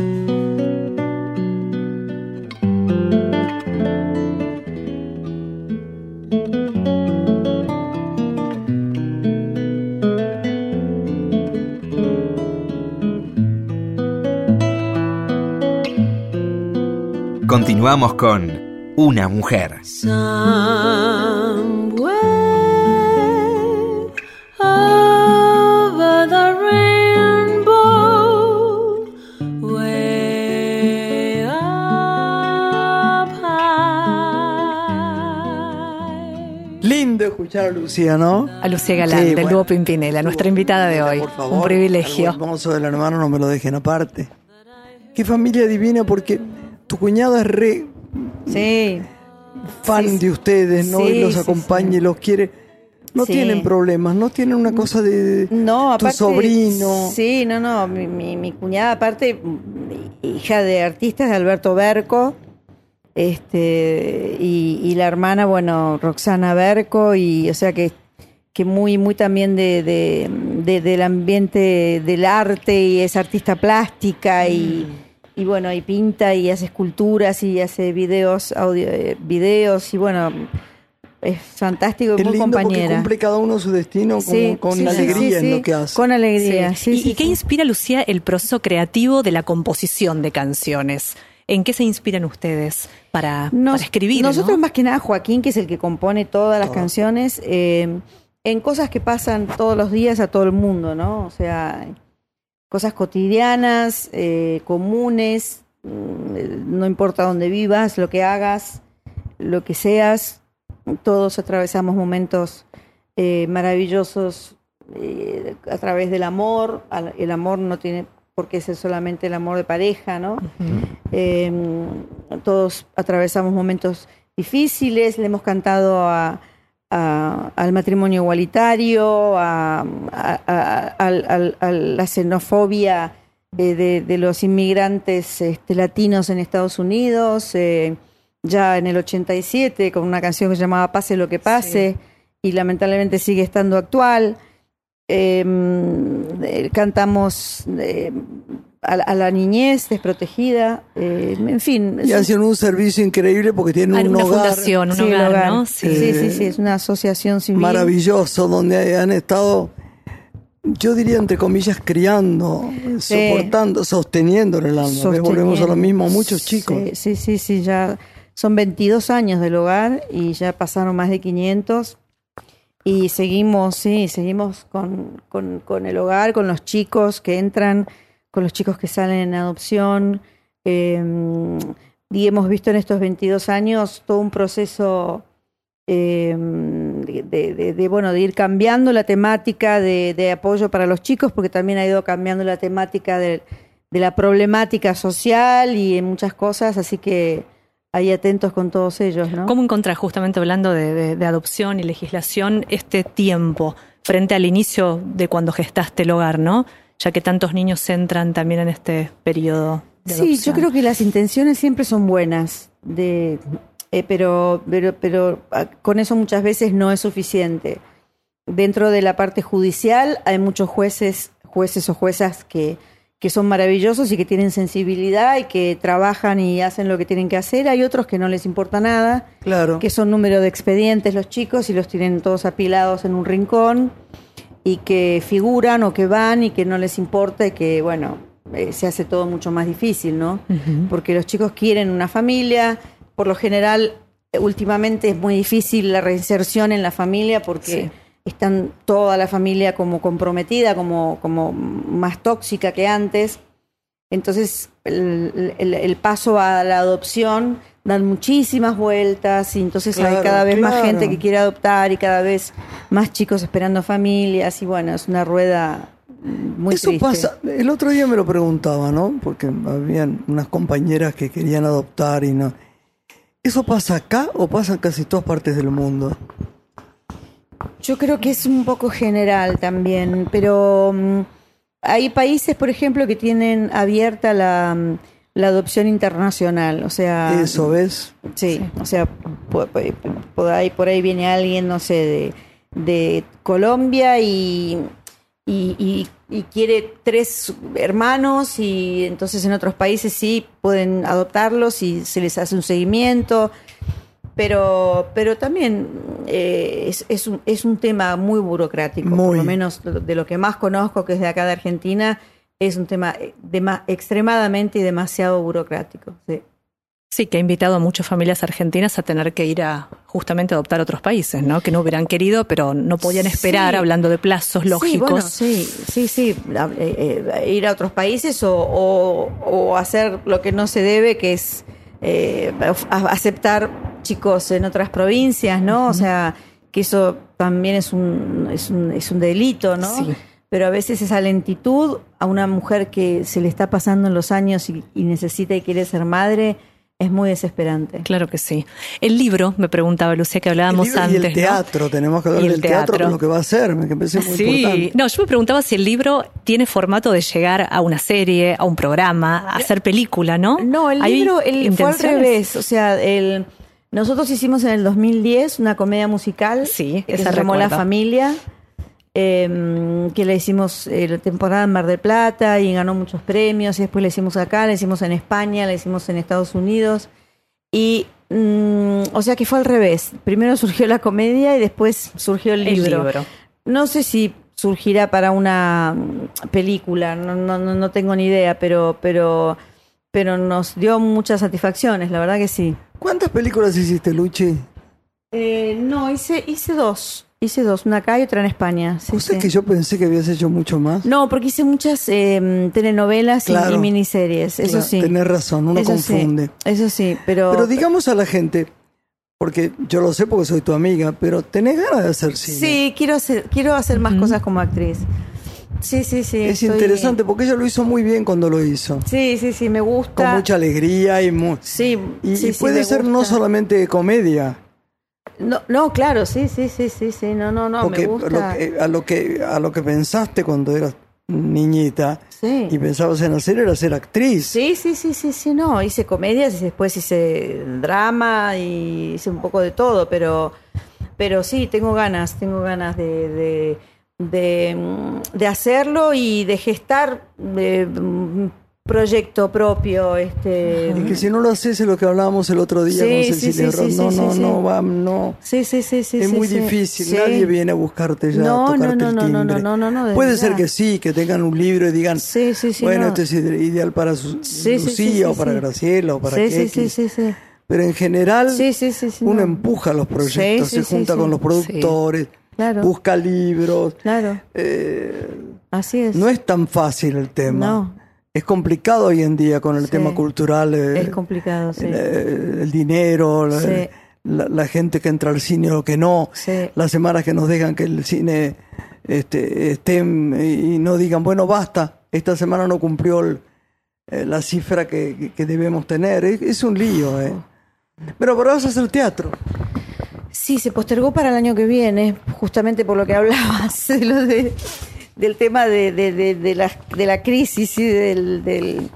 Continuamos con Una mujer. Lindo escuchar a Lucía, ¿no? A Lucía Galán, sí, del bueno, dúo Pimpinela, nuestra invitada de hoy. Por favor, Un privilegio. Algo hermoso del hermano, no me lo dejen aparte. Qué familia divina, porque tu cuñado es re. Sí. Fan de ustedes, ¿no? Y los acompaña y los quiere. No tienen problemas, no tienen una cosa de, de no, tu sobrino. Sí, no, no. Mi, mi cuñada, aparte, hija de artistas de Alberto Berco, este, y, y la hermana, bueno, Roxana Berco, y o sea que, que muy, muy también de, de- de- del ambiente del arte y es artista plástica y, y bueno, y pinta y hace esculturas y hace videos, audio, eh, videos y bueno, es fantástico, Es muy lindo porque compañera. cumple cada uno su destino Sí, con sí, alegría sí, en sí, lo que hace. Con alegría, sí, ¿Y, sí, y qué sí. inspira, Lucía, el proceso creativo de la composición de canciones? ¿En qué se inspiran ustedes para, Nos- para escribir? Nosotros ¿no? más que nada Joaquín, que es el que compone todas las canciones, eh, en cosas que pasan todos los días a todo el mundo, ¿no? O sea, cosas cotidianas, eh, comunes, mm, no importa dónde vivas, lo que hagas, lo que seas, todos atravesamos momentos eh, maravillosos eh, a través del amor. Al- El amor no tiene por qué ser solamente el amor de pareja, ¿no? Eh, todos atravesamos momentos difíciles, le hemos cantado a- a- al matrimonio igualitario, a, la xenofobia eh, de, de los inmigrantes este, latinos en Estados Unidos, eh, ya en el 87 con una canción que se llamaba Pase lo que pase y lamentablemente sigue estando actual. Eh, eh, cantamos eh, a, la- a la niñez desprotegida, eh, en fin. Y hacen un servicio increíble porque tienen Ah, un una hogar fundación, un sí, hogar, hogar. ¿no? Sí, Sí. sí, sí, es una asociación civil. maravilloso donde han estado, yo diría entre comillas, criando, Sí. soportando, sosteniendo en el alma. Sosteniendo. Volvemos a lo mismo, muchos chicos. Sí, sí, sí, sí, ya son 22 años del hogar y ya pasaron más de 500 y seguimos, sí, seguimos con, con, con el hogar, con los chicos que entran, con los chicos que salen en adopción. eh, y hemos visto en estos 22 años todo un proceso eh, de, bueno, de ir cambiando la temática de, de apoyo para los chicos, porque también ha ido cambiando la temática de la problemática social y en muchas cosas, así que ahí atentos con todos ellos, ¿no? ¿Cómo encontrar, justamente hablando de, de- de adopción y legislación, este tiempo frente al inicio de cuando gestaste el hogar, ¿no? Ya que tantos niños entran también en este periodo. De Sí, yo creo que las intenciones siempre son buenas, de, eh, pero, pero, pero ah, con eso muchas veces no es suficiente. Dentro de la parte judicial hay muchos jueces, jueces o juezas que, que son maravillosos y que tienen sensibilidad y que trabajan y hacen lo que tienen que hacer. Hay otros que no les importa nada, Claro. que son número de expedientes los chicos y los tienen todos apilados en un rincón y que figuran o que van y que no les importa y que, bueno, eh, se hace todo mucho más difícil, ¿no? Porque los chicos quieren una familia, por lo general, eh, últimamente es muy difícil la reinserción en la familia porque Sí. Están toda la familia como comprometida, como, como más tóxica que antes. Entonces, el, el- el paso a la adopción dan muchísimas vueltas y entonces hay cada vez más gente que quiere adoptar y cada vez más chicos esperando familias y bueno, es una rueda muy Eso triste. pasa, el otro día me lo preguntaba, ¿no? Porque habían unas compañeras que querían adoptar y no. ¿Eso pasa acá o pasa en casi todas partes del mundo? Yo creo que es un poco general también, pero mm, hay países, por ejemplo, que tienen abierta la, mm, la adopción internacional, o sea, Eso, ¿ves? Sí, o sea, por, por- por ahí, por ahí viene alguien, no sé, de, de Colombia y, y, y- y quiere tres hermanos y entonces en otros países sí pueden adoptarlos y se les hace un seguimiento, pero, pero también eh, es, es, un, es un tema muy burocrático, por lo menos de lo que más conozco, que es de acá de Argentina, es un tema dema- extremadamente y demasiado burocrático. Sí. Sí, que ha invitado a muchas familias argentinas a tener que ir a justamente adoptar a otros países, ¿no? Que no hubieran querido, pero no podían esperar, Sí. hablando de plazos Sí, lógicos. bueno, sí, sí, sí. a- eh, eh, ir a otros países o, o- o hacer lo que no se debe, que es eh, aceptar chicos en otras provincias, ¿no? O sea, que eso también es un, es un, es un delito, ¿no? Sí. Pero a veces esa lentitud a una mujer que se le está pasando en los años y, y necesita y quiere ser madre es muy desesperante. Claro que sí. El libro, me preguntaba Lucía, que El hablábamos libro antes. y el ¿no? teatro, tenemos que hablar del teatro, teatro. con lo que va a ser, me parece muy Sí, importante. no, yo me preguntaba si el libro tiene formato de llegar a una serie, a un programa, a hacer película, ¿no? No, el ¿Hay libro el, fue al revés. O sea, el, nosotros hicimos en el 2010 una comedia musical Sí, que se llamó La. Familia, eh, que la hicimos eh, la temporada en Mar del Plata y ganó muchos premios. Y después la hicimos acá, la hicimos en España, la hicimos en Estados Unidos. Y, mm, o sea que fue al revés. Primero surgió la comedia y después surgió el El libro. No sé si surgirá para una mm, película, no, no, no, no tengo ni idea, pero, pero, pero nos dio muchas satisfacciones, la verdad que sí. ¿Cuántas películas hiciste, Luchi? Eh, no, hice, hice dos, hice dos, una acá y otra en España. sí, Usted sí. que yo pensé que habías hecho mucho más. No, porque hice muchas eh, telenovelas y- Claro. y, miniseries, eso Claro, sí. Tenés razón, uno eso sí, confunde. eso sí, pero... Pero digamos a la gente, porque yo lo sé porque soy tu amiga, pero tenés ganas de hacer cine. Sí, quiero hacer, quiero hacer más cosas como actriz. Sí, sí, sí. Es interesante porque ella lo hizo muy bien cuando lo hizo. Sí, sí, sí, me gusta. Con mucha alegría y, mu- Sí, y, sí, y puede ser no solamente comedia, No, no, claro, sí, sí, sí, sí, sí, no, no, no, porque me gusta. lo que- a, lo que, a lo que pensaste cuando eras niñita Sí. y pensabas en hacer era ser actriz. Sí, sí, sí, sí, sí, no, hice comedias y después hice drama y hice un poco de todo, pero, pero sí, tengo ganas, tengo ganas de, de, de, mm, de hacerlo y de gestar eh, un proyecto propio, este, Y que si no lo haces es lo que hablábamos el otro día Sí, con Cecilia sí, sí, No, no, no, va, no. Sí, sí, sí, sí. es muy difícil, nadie viene a buscarte ya, No, a tocarte no, no, el no, no, no, no, de Puede ser que sí, que tengan un libro y digan, Sí, sí, sí, bueno, no. este es ide- ideal para su, Lucía o para. Graciela o para sí, sí, sí, sí. Pero en general, uno no. empuja los proyectos, se junta con los productores, Claro. busca libros. Claro, Eh, así es. no es tan fácil el tema. No. Es complicado hoy en día con el Sí. tema cultural. eh, Es complicado, sí. el, eh, el dinero, la, Sí. la- la gente que entra al cine o que no, Sí. las semanas que nos dejan que el cine este, estén y no digan, bueno, basta, esta semana no cumplió el- la cifra que, que- que debemos tener. Es, es un lío, ¿eh? Pero, pero vas a hacer teatro. Sí, se postergó para el año que viene, justamente por lo que hablabas, de lo de, del tema de, de, de, de la, de la crisis y del... del,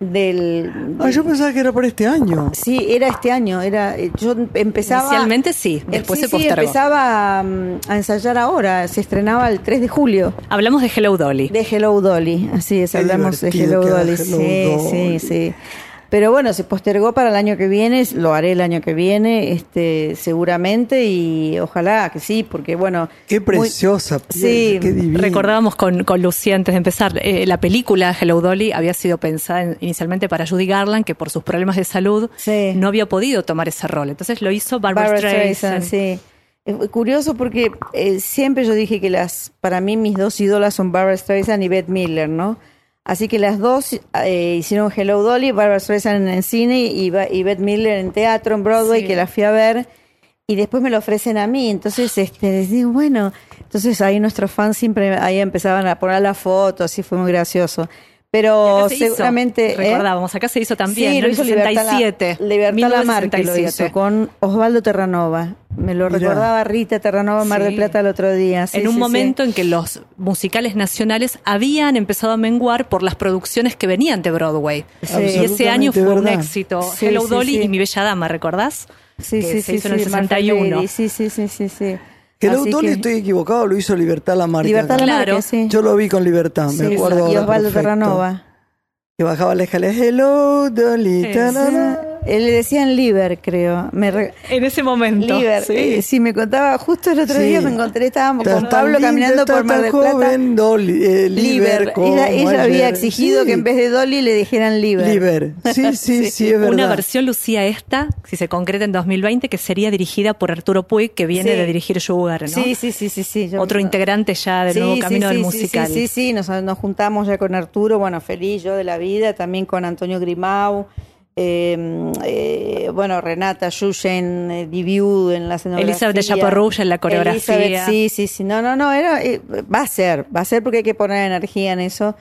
del Ah, yo pensaba que era para este año. Sí, era este año, era eh, yo empezaba... Inicialmente sí, Eh, después sí, se sí, postergó. empezaba a, mm, a ensayar ahora, se estrenaba el 3 de julio. Hablamos de Hello Dolly. De Hello Dolly, así es, Qué hablamos de Hello Dolly. Hello sí, Dolly. sí, sí. Pero bueno, se postergó para el año que viene, lo haré el año que viene, este, seguramente, y ojalá que sí, porque bueno. Qué muy- preciosa piel, Sí, qué divina. Recordábamos con, con Lucía antes de empezar, eh, la película Hello Dolly había sido pensada en- inicialmente para Judy Garland, que por sus problemas de salud Sí. no había podido tomar ese rol. Entonces lo hizo Barbara, Barbara Streisand. Streisand, sí. Es curioso porque eh, siempre yo dije que las, para mí mis dos ídolas son Barbara Streisand y Bette Midler, ¿no? Así que las dos eh, hicieron Hello Dolly, Barbara Streisand en cine y, y Bette Midler en teatro, en Broadway, Sí. que la fui a ver y después me lo ofrecen a mí. Entonces, este, les digo, bueno, entonces ahí nuestros fans siempre ahí empezaban a poner la foto, así fue muy gracioso. Pero acá se hizo, seguramente... ¿eh? recordábamos, acá se hizo también, Sí, ¿no? lo En hizo el Libertad, 67. La, Libertad Lamarque lo 1967. hizo con Osvaldo Terranova. Me lo Mirá. recordaba Rita Terranova Mar del Sí. Plata el otro día. Sí, en un sí, momento en que los musicales nacionales habían empezado a menguar por las producciones que venían de Broadway. Sí. Y ese año fue un verdad. éxito. Sí, Hello sí, Dolly sí. y Mi Bella Dama, ¿recordás? Sí, que sí, se sí, hizo en el sí, Martha 61. Lady, Sí, sí, sí, sí, sí. Hello Así que- estoy equivocado, lo hizo Libertad Lamarque. Libertad. Lamarque, Claro. sí. Yo lo vi con Libertad, me Sí, acuerdo. y Osvaldo. Terranova. Que bajaba la escalera, Hello Dolly. Él le decían Liber, creo. Me re- En ese momento. Liber. sí. eh, sí, me contaba, justo el otro Sí. día me encontré, estábamos con Pablo caminando por Mar del Plata. joven, Dolly, eh, Liber, Ella, ella había exigido Sí. que en vez de Dolly le dijeran Liber. Liber. Sí, sí, sí, es verdad. Una versión Lucía esta, si se concreta en 2020, que sería dirigida por Arturo Puig, que viene Sí. de dirigir Sugar, ¿no? Sí, sí, sí, sí, sí. yo- Otro integrante ya del Sí, nuevo camino sí, del sí, musical. Sí, sí, sí, Nos, nos juntamos ya con Arturo, bueno, feliz yo de la vida, también con Antonio Grimau, eh, eh, bueno, Renata Yuyen, eh, Diviu en la escenografía. Elizabeth de Chaparrouche en la coreografía. Elizabeth, sí, sí, sí. No, no, no, era, eh, va a ser, va a ser porque hay que poner energía en eso.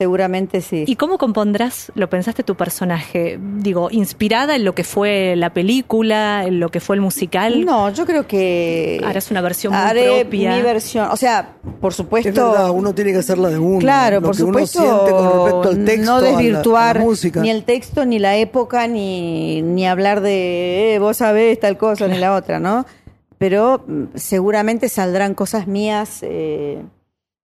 Seguramente sí. ¿Y cómo compondrás, lo pensaste tu personaje? Digo, inspirada en lo que fue la película, en lo que fue el musical. No, yo creo que Harás una versión muy haré propia. mi versión, o sea, por supuesto. Es verdad, uno tiene que hacer la de uno. Claro, lo por que supuesto, uno siente con respecto al texto, no a la- a la desvirtuar música. ni el texto, ni la época, ni, ni hablar de eh, vos sabés tal cosa, ni la otra, ¿no? Pero mm, seguramente saldrán cosas mías eh,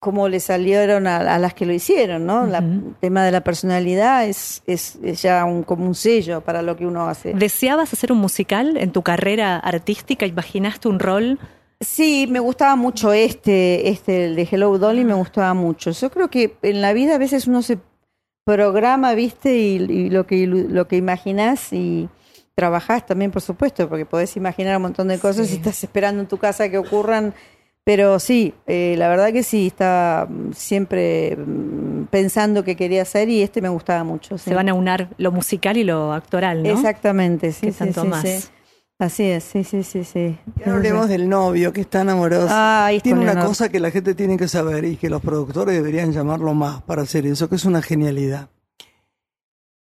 como le salieron a, a las que lo hicieron, ¿no? La-. El tema de la personalidad es, es, es ya un, como un sello para lo que uno hace. ¿Deseabas hacer un musical en tu carrera artística? ¿Imaginaste un rol? Sí, me gustaba mucho este, este, el de Hello Dolly, me gustaba mucho. Yo creo que en la vida a veces uno se programa, viste, y, y lo que lo que imaginás y trabajás también, por supuesto, porque podés imaginar un montón de cosas Sí. y estás esperando en tu casa que ocurran. Pero sí, eh, la verdad que sí, estaba mm, siempre mm, pensando que quería hacer y este me gustaba mucho. sí. Se van a unar lo musical y lo actoral, ¿no? Exactamente, sí, ¿Qué sí, tanto sí, más? sí. Así es, sí, sí, sí, sí. Y hablemos del novio que está amoroso. Ay, es tiene una cosa que la gente tiene que saber y que los productores deberían llamarlo más para hacer eso, que es una genialidad.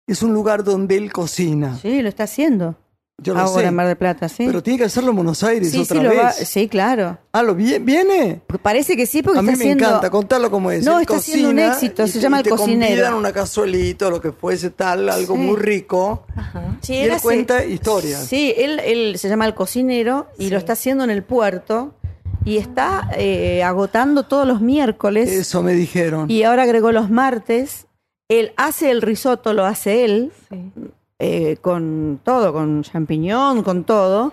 Es un lugar donde él cocina. Sí, lo está haciendo. Yo lo Ahora sé. en Mar del Plata, sí. Pero tiene que hacerlo en Buenos Aires sí, otra sí, lo vez. va- sí, claro. Ah, ¿lo vi- viene? Porque Parece que sí, porque A mí está me encanta, contalo como es. No, Él está haciendo un éxito, se llama y El te Cocinero. convidan una cazuelita, lo que fuese tal, algo Sí. muy rico. Sí, y él hace- cuenta historias. Sí, él, él se llama El Cocinero y lo está haciendo en el puerto y está eh, agotando todos los miércoles Eso me dijeron. y ahora agregó los martes. Él hace el risotto, lo hace él, Sí. Eh, con todo, con champiñón, con todo.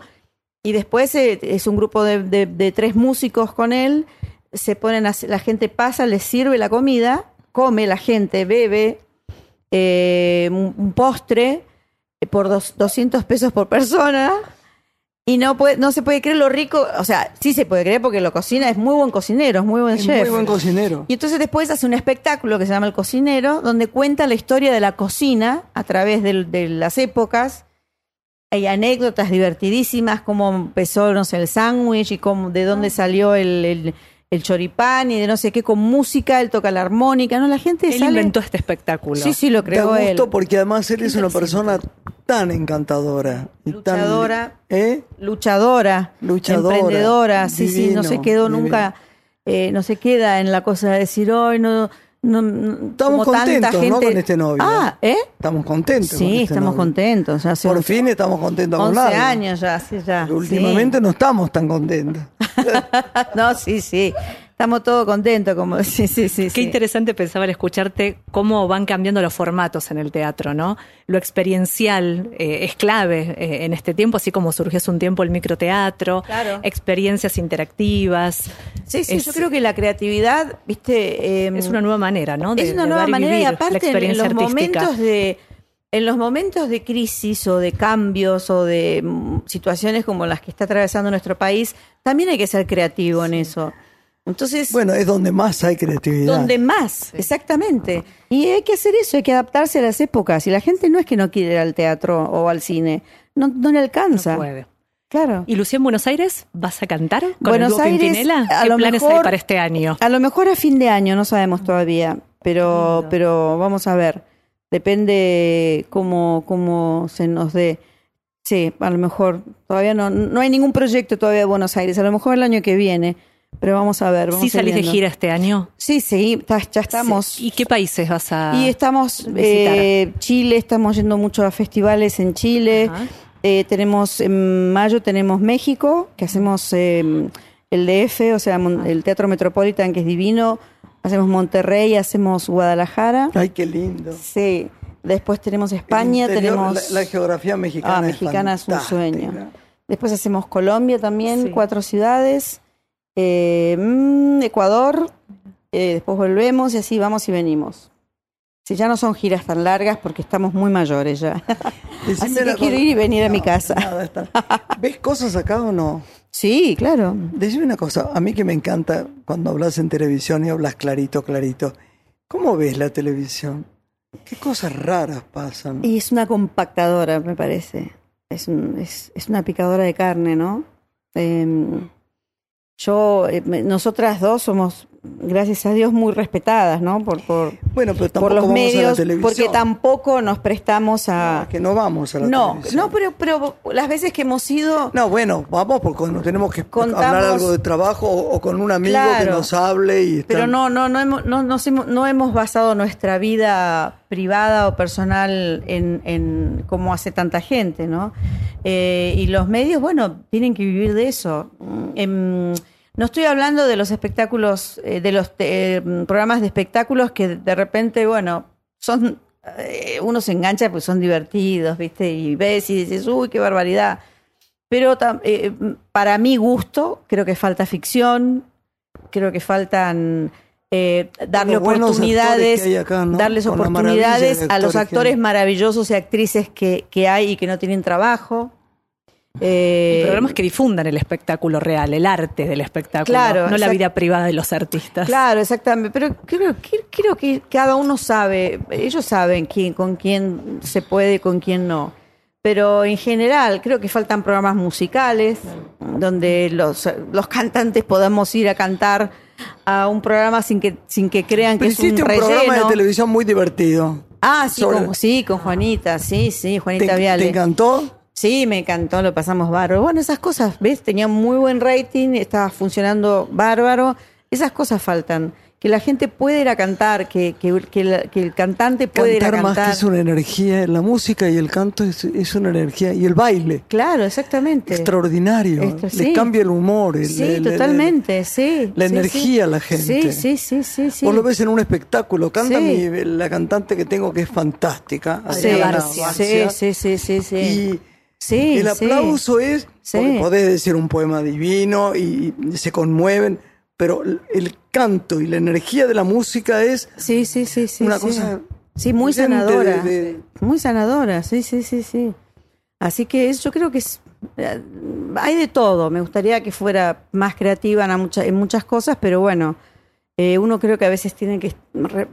Y después eh, es un grupo de, tres músicos con él. Se ponen, a- la gente pasa, les sirve la comida, come la gente, bebe eh, un, un postre eh, por dos- 200 pesos por persona. Y no, puede, no se puede creer lo rico, o sea, sí se puede creer porque lo cocina, es muy buen cocinero, es muy buen es chef. muy buen cocinero. Y entonces después hace un espectáculo que se llama El Cocinero, donde cuenta la historia de la cocina a través de, las épocas. Hay anécdotas divertidísimas, cómo empezó, no sé, el sándwich y cómo, de dónde salió el, el- el choripán y de no sé qué, con música, él toca la armónica, ¿no? La gente Él sale... inventó este espectáculo. Sí, sí, lo creó él. gusto porque además él es una persona tan encantadora. y tan- Luchadora. ¿Eh? luchadora, Luchadora, emprendedora, sí, sí, no se quedó divino. nunca, eh, no se queda en la cosa de decir, hoy no, no, no", Estamos contentos, ¿no? gente- Con este novio. Ah, ¿eh? Estamos contentos. con Sí, este estamos novio. contentos. hace Por 11 fin estamos contentos con 11 algo. años ya, sí, ya. Sí. Últimamente no estamos tan contentos. no, sí, sí. Estamos todos contentos, como sí, sí, sí. Qué sí. interesante pensaba al escucharte cómo van cambiando los formatos en el teatro, ¿no? Lo experiencial eh, es clave eh, en este tiempo, así como surgió hace un tiempo el microteatro, Claro. experiencias interactivas. Sí, sí, Es- yo creo que la creatividad, viste, eh, Es una nueva manera, ¿no? es una nueva y manera y aparte en- los artística. momentos de en los momentos de crisis o de cambios o de mm, situaciones como las que está atravesando nuestro país, también hay que ser creativo en eso. Entonces, Bueno, es donde más hay creatividad. donde más, exactamente. Y hay que hacer eso, hay que adaptarse a las épocas. Y la gente no es que no quiere ir al teatro o al cine, no, no le alcanza. No puede. Claro. ¿Y Lucía en Buenos Aires? ¿Vas a cantar con Buenos el dúo Aires, Pimpinela? ¿Qué lo planes hay mejor- para este año? A lo mejor a fin de año, no sabemos todavía, pero, pero vamos a ver. Depende cómo, cómo se nos dé. Sí, a lo mejor todavía no, no hay ningún proyecto todavía de Buenos Aires, a lo mejor el año que viene, pero vamos a ver. Vamos ¿Sí salís de gira este año? Sí, sí, ya estamos. Sí. ¿Y qué países vas a Y estamos visitar? eh, Chile, estamos yendo mucho a festivales en Chile. Eh, tenemos en mayo tenemos México, que hacemos eh, el DF, o sea, el Teatro Metropolitan, que es divino. Hacemos Monterrey, hacemos Guadalajara. Ay, qué lindo. Sí. Después tenemos España, interior, tenemos La, la geografía mexicana. ah, mexicana es un fantástica. sueño. Después hacemos Colombia también, Sí. cuatro ciudades. Eh, mm, Ecuador. eh, después volvemos y así vamos y venimos. Si ya no son giras tan largas porque estamos muy mayores ya. Decime Así que la quiero ir y venir a mi casa. nada, ¿Ves cosas acá o no? Sí, claro. Decime una cosa, a mí que me encanta cuando hablas en televisión y hablas clarito, clarito. ¿Cómo ves la televisión? ¿Qué cosas raras pasan? Y es una compactadora, me parece. Es, un- es, es una picadora de carne, ¿no? Em, yo, eh, nosotras dos somos gracias a Dios, muy respetadas, ¿no? Por, por, Bueno, pero por los vamos a la medios, televisión. porque tampoco nos prestamos a... No, que no vamos a la No, televisión. no, pero, pero las veces que hemos ido... No, bueno, vamos porque cuando tenemos que Contamos- hablar algo de trabajo o, o con un amigo que nos hable y Pero no, no, no hemos, no, nos hemos, no hemos basado nuestra vida privada o personal en, en como hace tanta gente, ¿no? Eh, y los medios, bueno, tienen que vivir de eso. Mm, em, no estoy hablando de los espectáculos, eh, de los eh, programas de espectáculos que de repente, bueno, son eh, uno se engancha pues son divertidos, ¿viste? Y ves y dices, uy, qué barbaridad. Pero eh, para mi gusto, creo que falta ficción, creo que faltan eh, darle oportunidades, darles Con oportunidades de a los actores que maravillosos y actrices que, que hay y que no tienen trabajo. Eh, El programa es que difundan el espectáculo real, el arte del espectáculo, Claro, no la vida privada de los artistas. Claro, exactamente. Pero creo, que- creo que cada uno sabe, ellos saben quién, con quién se puede y con quién no. Pero en general creo que faltan programas musicales donde los, los cantantes podamos ir a cantar a un programa sin que, sin que crean Pero que es un hiciste un, relleno. programa de televisión muy divertido. Ah, sí Sobre- con, sí, con Juanita, sí, sí, Juanita ¿Te, Viale. te encantó? Sí, me encantó, lo pasamos bárbaro. Bueno, esas cosas, ¿ves? Tenía muy buen rating, estaba funcionando bárbaro. Esas cosas faltan. Que la gente puede ir a cantar, que, que, que la- que el cantante puede ir a Cantar más cantar. que es una energía, la música y el canto es, es una energía, y el baile, Claro, exactamente. extraordinario, Esto, le cambia el humor, el- Sí, el- el- totalmente, sí. la sí, energía sí. a la gente. Sí, sí, sí, sí. sí. Vos lo ves en un espectáculo, canta Sí. mi- la cantante que tengo que es fantástica, Sí, Adriana. Barcia, sí, sí, sí, sí, sí. y Sí, el sí. aplauso es, porque podés decir un poema divino y, y se conmueven, pero el, canto y la energía de la música es Sí, sí, sí, sí. una cosa Sí, muy sanadora. de- de- Muy sanadora, sí, sí, sí, sí. Así que es, yo creo que es, eh, hay de todo. Me gustaría que fuera más creativa en, mucha- en muchas cosas, pero bueno, eh, uno creo que a veces tiene que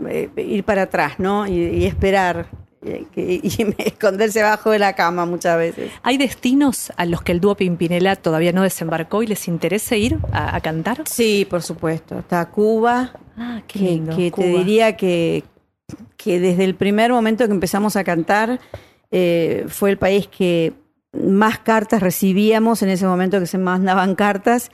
eh, ir para atrás, ¿no? Y, y esperar que- y, esconderse abajo de la cama muchas veces. ¿Hay destinos a los que el dúo Pimpinela todavía no desembarcó y les interesa ir a, a cantar? Sí, por supuesto. Está Cuba, Ah, qué que, lindo. que te diría que, que desde el primer momento que empezamos a cantar eh, fue el país que más cartas recibíamos en ese momento que se mandaban cartas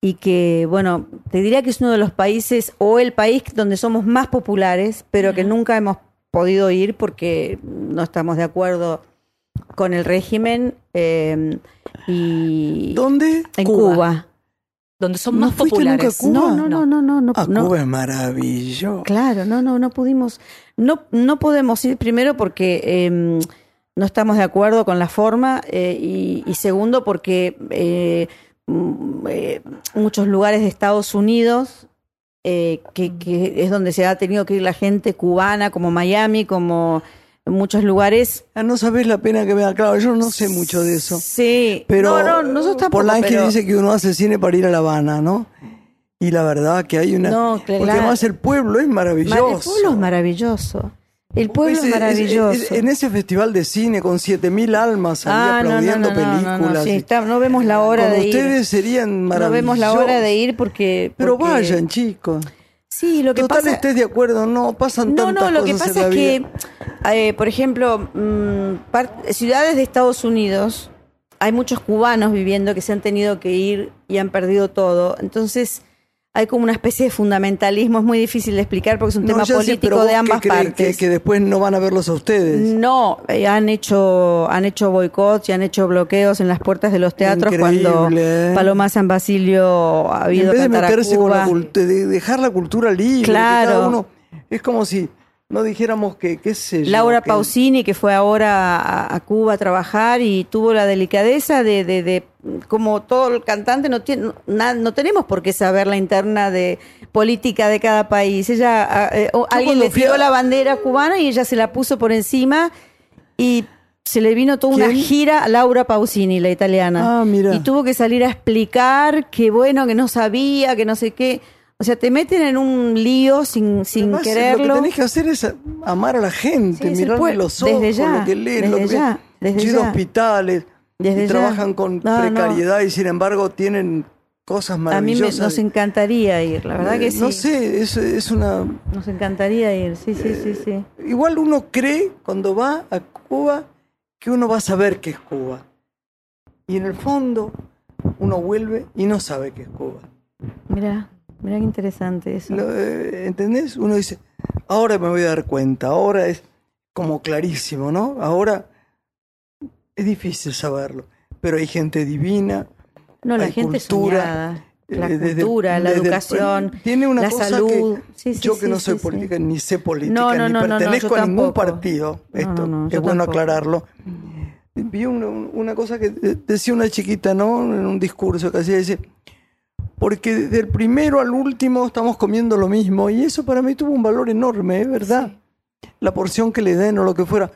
y que, bueno, te diría que es uno de los países o el país donde somos más populares, pero que nunca hemos podido ir porque no estamos de acuerdo con el régimen eh, y ¿Dónde? en Cuba. Cuba. Donde son ¿No más fuiste nunca a populares. Cuba? No, no, no, no, no, no, Ah, no. Cuba es maravilloso. Claro, no, no, no pudimos, no, no podemos ir primero porque eh, no estamos de acuerdo con la forma eh, y, y segundo porque eh, eh, muchos lugares de Estados Unidos eh, que, que es donde se ha tenido que ir la gente cubana, como Miami, como muchos lugares. Ah, no sabés la pena que me da. Claro, yo no sé mucho de eso. Sí, Pero no, no, nosotros tampoco. Polanski pero- dice que uno hace cine para ir a La Habana, ¿no? Y la verdad que hay una... No, claro. Porque además el pueblo es Mar- maravilloso. El pueblo es maravilloso. El pueblo Ese- es maravilloso. es- en ese festival de cine con 7000 almas ahí Ah, no, no, aplaudiendo no, no, no, no, películas. sí, y- está- no vemos la hora de ustedes ir. serían No maravillosos. vemos la hora de ir porque. Pero porque- vayan, chicos. Sí, lo que Total, pasa. estés de acuerdo, no pasan No, tantas no, lo que cosas pasa es que, eh, por ejemplo, mm, ciudades de Estados Unidos, hay muchos cubanos viviendo que se han tenido que ir y han perdido todo. Entonces, hay como una especie de fundamentalismo, es muy difícil de explicar porque es un No, tema sé, político pero de qué ambas partes. Que, que después no van a verlos a ustedes. No, eh, han hecho han hecho boicots y han hecho bloqueos en las puertas de los teatros Increíble, cuando ¿eh? Paloma San Basilio ha habido en vez de meterse con la de dejar la cultura libre, Claro. cada uno es como si no dijéramos que, qué sé yo, Laura que- Pausini, que fue ahora a, a Cuba a trabajar y tuvo la delicadeza de, de, de- como todo el cantante, no, tiene, no tenemos por qué saber la interna de política de cada país. Ella, eh, o alguien le tiró a- la bandera cubana y ella se la puso por encima y se le vino toda una gira a Laura Pausini, la italiana. Ah, mira. Y tuvo que salir a explicar que bueno, que no sabía, que no sé qué. O sea, te meten en un lío sin, sin Además, quererlo. Lo que tenés que hacer es amar a la gente, Sí, mirarle pueblo. los ojos, Desde ya, lo que leen, lo desde que ya, desde ya. hospitales Desde y trabajan con No, no. precariedad y sin embargo tienen cosas A mí me- maravillosas. nos encantaría ir, la verdad que Eh, sí. No sé, es, es una... Nos encantaría ir, sí, sí, sí, sí. Igual uno cree cuando va a Cuba que uno va a saber qué es Cuba. Y en el fondo uno vuelve y no sabe qué es Cuba. Mira, mira qué interesante eso. Lo, eh, ¿Entendés? Uno dice, ahora me voy a dar cuenta, ahora es como clarísimo, ¿no? Ahora es difícil saberlo, pero hay gente divina. No, la hay gente cultura, soñada. La eh, desde- cultura, la desde educación, tiene una la cosa salud. que Sí, sí, yo sí, que no sí, soy sí. política ni sé política No, no, ni no, no, no, pertenezco a ningún partido No, esto no, es bueno aclararlo vi una, una cosa que de- decía una chiquita no en un discurso que hacía dice porque del primero al último estamos comiendo lo mismo y eso para mí tuvo un valor enorme es verdad la porción que le den o lo que fuera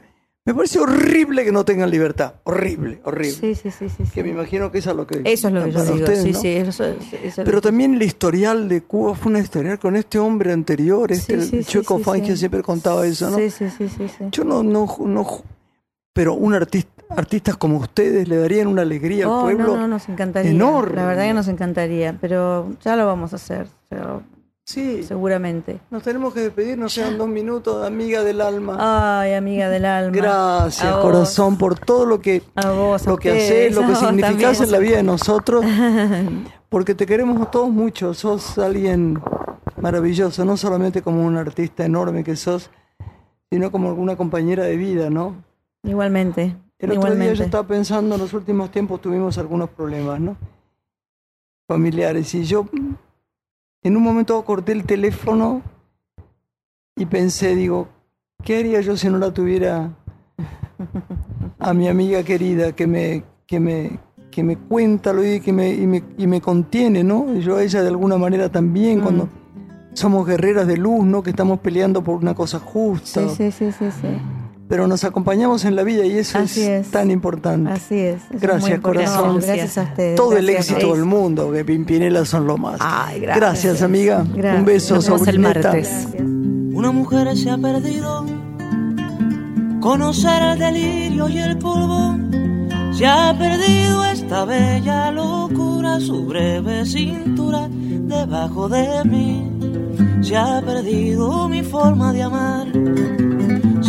me parece horrible que no tengan libertad horrible horrible Sí, sí, sí, sí. que me imagino que eso es lo que Eso es lo que yo digo. ustedes, sí, ¿no? sí, eso, eso Pero que- también el historial de Cuba fue una historial con este hombre anterior, este Sí, sí, el Chueco sí. siempre contaba eso, ¿no? Sí, sí, sí, sí, sí. Yo no, no, no, pero un artista, artistas como ustedes le darían una alegría al Oh, pueblo. no, no, nos encantaría. enorme. La verdad que nos encantaría, pero ya lo vamos a hacer, pero Sí, seguramente. nos tenemos que despedir, nos quedan dos minutos, amiga del alma. Ay, amiga del alma. Gracias, A vos, corazón, por todo lo que, A vos, a lo que haces, lo que significás también. en la vida de nosotros, porque te queremos todos mucho. Sos alguien maravilloso, no solamente como un artista enorme que sos, sino como una compañera de vida, ¿no? Igualmente. El otro igualmente. día yo estaba pensando, en los últimos tiempos tuvimos algunos problemas, ¿no? Familiares. Y yo en un momento corté el teléfono y pensé, digo, ¿qué haría yo si no la tuviera a mi amiga querida que me, que me, que me cuenta lo y que me, y me, y me contiene, ¿no? Y yo a ella de alguna manera también, Mm. cuando somos guerreras de luz, ¿no? Que estamos peleando por una cosa justa Sí, sí, sí, sí, sí. Pero nos acompañamos en la vida y eso Así es, es. tan importante. Así es. eso Gracias, corazón. Gracias a ustedes. Todo el gracias. éxito del mundo, que Pimpinela son lo más. Ay, gracias. amiga. Gracias. Un beso, Nos vemos el martes. Una mujer se ha perdido. Conocer el delirio y el polvo. Se ha perdido esta bella locura, su breve cintura debajo de mí. Se ha perdido mi forma de amar.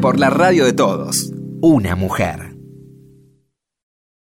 Por la radio de todos, una mujer.